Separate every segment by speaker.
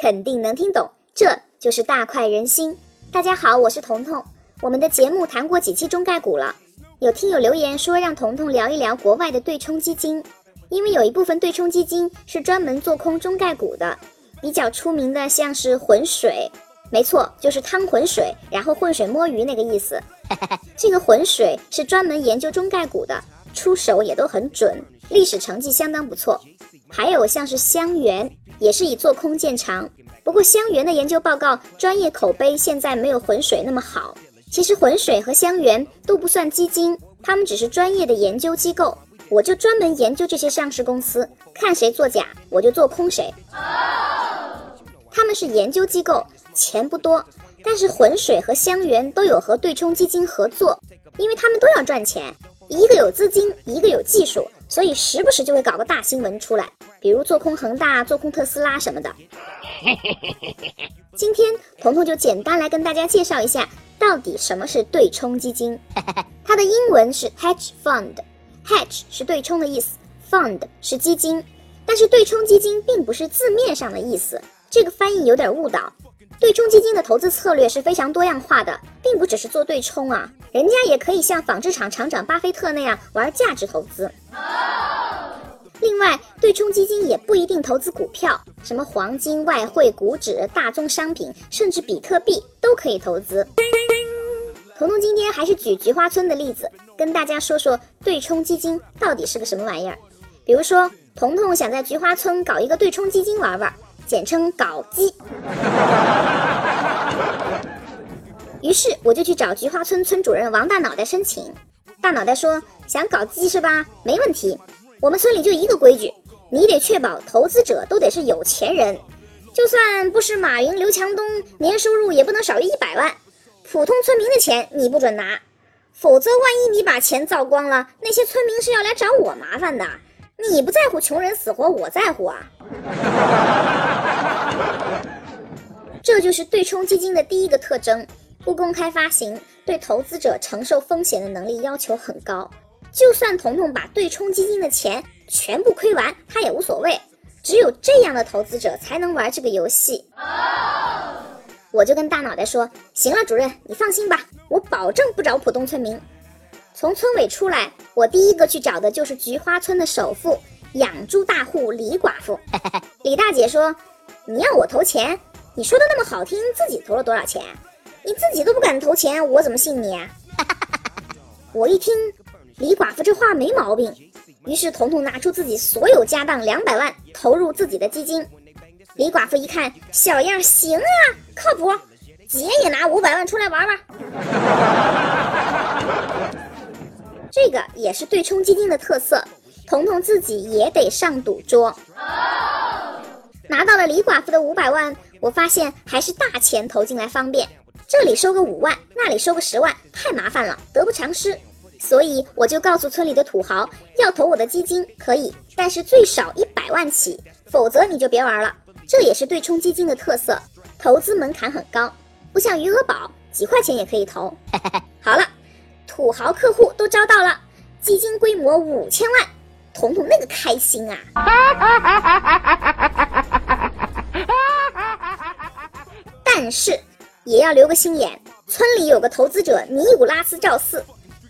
Speaker 1: 肯定能听懂，这就是大快人心。大家好，我是彤彤。我们的节目谈过几期中概股了，有听友留言说让彤彤聊一聊国外的对冲基金，因为有一部分对冲基金是专门做空中概股的，比较出名的像是浑水，没错，就是汤浑水，然后浑水摸鱼那个意思。这个浑水是专门研究中概股的，出手也都很准，历史成绩相当不错。还有像是香橼。也是以做空见长，不过香橼的研究报告专业口碑现在没有浑水那么好。其实浑水和香橼都不算基金，他们只是专业的研究机构。我就专门研究这些上市公司，看谁作假我就做空谁。他们是研究机构，钱不多，但是浑水和香橼都有和对冲基金合作，因为他们都要赚钱，一个有资金，一个有技术。所以时不时就会搞个大新闻出来，比如做空恒大、做空特斯拉什么的。今天彤彤就简单来跟大家介绍一下，到底什么是对冲基金。它的英文是 hedge fund，hedge 是对冲的意思，fund 是基金。但是对冲基金并不是字面上的意思，这个翻译有点误导。对冲基金的投资策略是非常多样化的，并不只是做对冲啊，人家也可以像纺织厂厂长巴菲特那样玩价值投资。另外，对冲基金也不一定投资股票，什么黄金、外汇、股指、大宗商品，甚至比特币都可以投资。彤彤今天还是举菊花村的例子，跟大家说说对冲基金到底是个什么玩意儿。比如说，彤彤想在菊花村搞一个对冲基金玩玩，简称搞基。于是我就去找菊花村村主任王大脑袋申请。大脑袋说：“想搞基是吧？没问题。我们村里就一个规矩，你得确保投资者都得是有钱人，就算不是马云、刘强东，年收入也不能少于一百万。普通村民的钱你不准拿，否则万一你把钱造光了，那些村民是要来找我麻烦的。你不在乎穷人死活，我在乎啊。这就是对冲基金的第一个特征。”不公开发行，对投资者承受风险的能力要求很高。就算彤彤把对冲基金的钱全部亏完，他也无所谓。只有这样的投资者才能玩这个游戏。我就跟大脑袋说：“行了，主任，你放心吧，我保证不找普通村民。”从村委出来，我第一个去找的就是菊花村的首富养猪大户李寡妇。李大姐说：“你要我投钱？你说的那么好听，自己投了多少钱？”你自己都不敢投钱，我怎么信你？我一听李寡妇这话没毛病，于是彤彤拿出自己所有家当两百万投入自己的基金。李寡妇一看，小样行啊，靠谱，姐也拿五百万出来玩玩。这个也是对冲基金的特色，彤彤自己也得上赌桌。拿到了李寡妇的五百万，我发现还是大钱投进来方便。这里收个五万，那里收个十万，太麻烦了，得不偿失。所以我就告诉村里的土豪，要投我的基金可以，但是最少一百万起，否则你就别玩了。这也是对冲基金的特色，投资门槛很高，不像余额宝，几块钱也可以投。好了，土豪客户都招到了，基金规模五千万，彤彤那个开心啊！但是。也要留个心眼，村里有个投资者尼古拉斯赵四，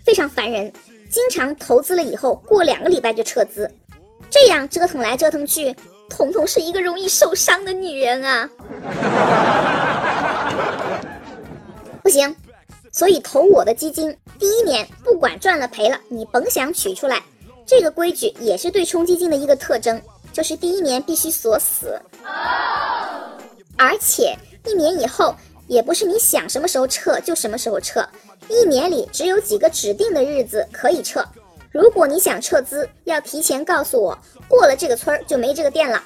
Speaker 1: 非常烦人，经常投资了以后过两个礼拜就撤资，这样折腾来折腾去，彤彤是一个容易受伤的女人啊，不行，所以投我的基金第一年不管赚了赔了，你甭想取出来，这个规矩也是对冲基金的一个特征，就是第一年必须锁死，而且一年以后。也不是你想什么时候撤就什么时候撤，一年里只有几个指定的日子可以撤。如果你想撤资，要提前告诉我，过了这个村儿就没这个店了。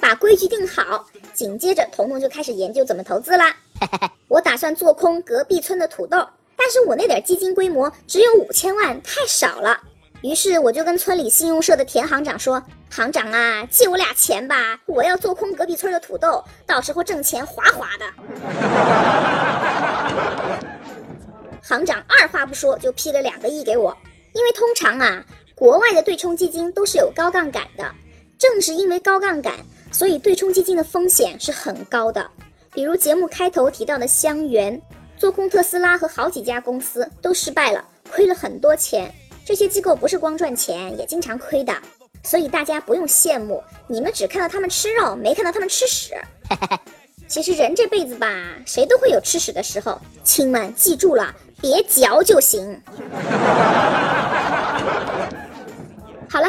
Speaker 1: 把规矩定好，紧接着彤彤就开始研究怎么投资啦。我打算做空隔壁村的土豆，但是我那点基金规模只有五千万，太少了。于是我就跟村里信用社的田行长说。行长啊，借我俩钱吧！我要做空隔壁村的土豆，到时候挣钱哗哗的。行长二话不说就批了两个亿给我，因为通常啊，国外的对冲基金都是有高杠杆的，正是因为高杠杆，所以对冲基金的风险是很高的。比如节目开头提到的香园，做空特斯拉和好几家公司都失败了，亏了很多钱。这些机构不是光赚钱，也经常亏的。所以大家不用羡慕，你们只看到他们吃肉，没看到他们吃屎。其实人这辈子吧，谁都会有吃屎的时候，亲们记住了，别嚼就行。好了，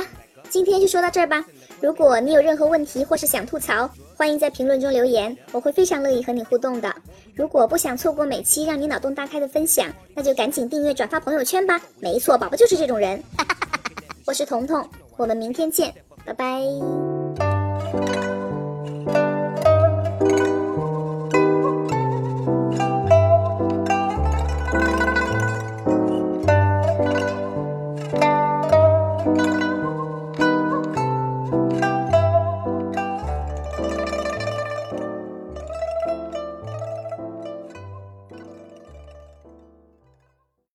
Speaker 1: 今天就说到这儿吧。如果你有任何问题或是想吐槽，欢迎在评论中留言，我会非常乐意和你互动的。如果不想错过每期让你脑洞大开的分享，那就赶紧订阅、转发朋友圈吧。没错，宝宝就是这种人。我是彤彤，我们明天见，拜拜。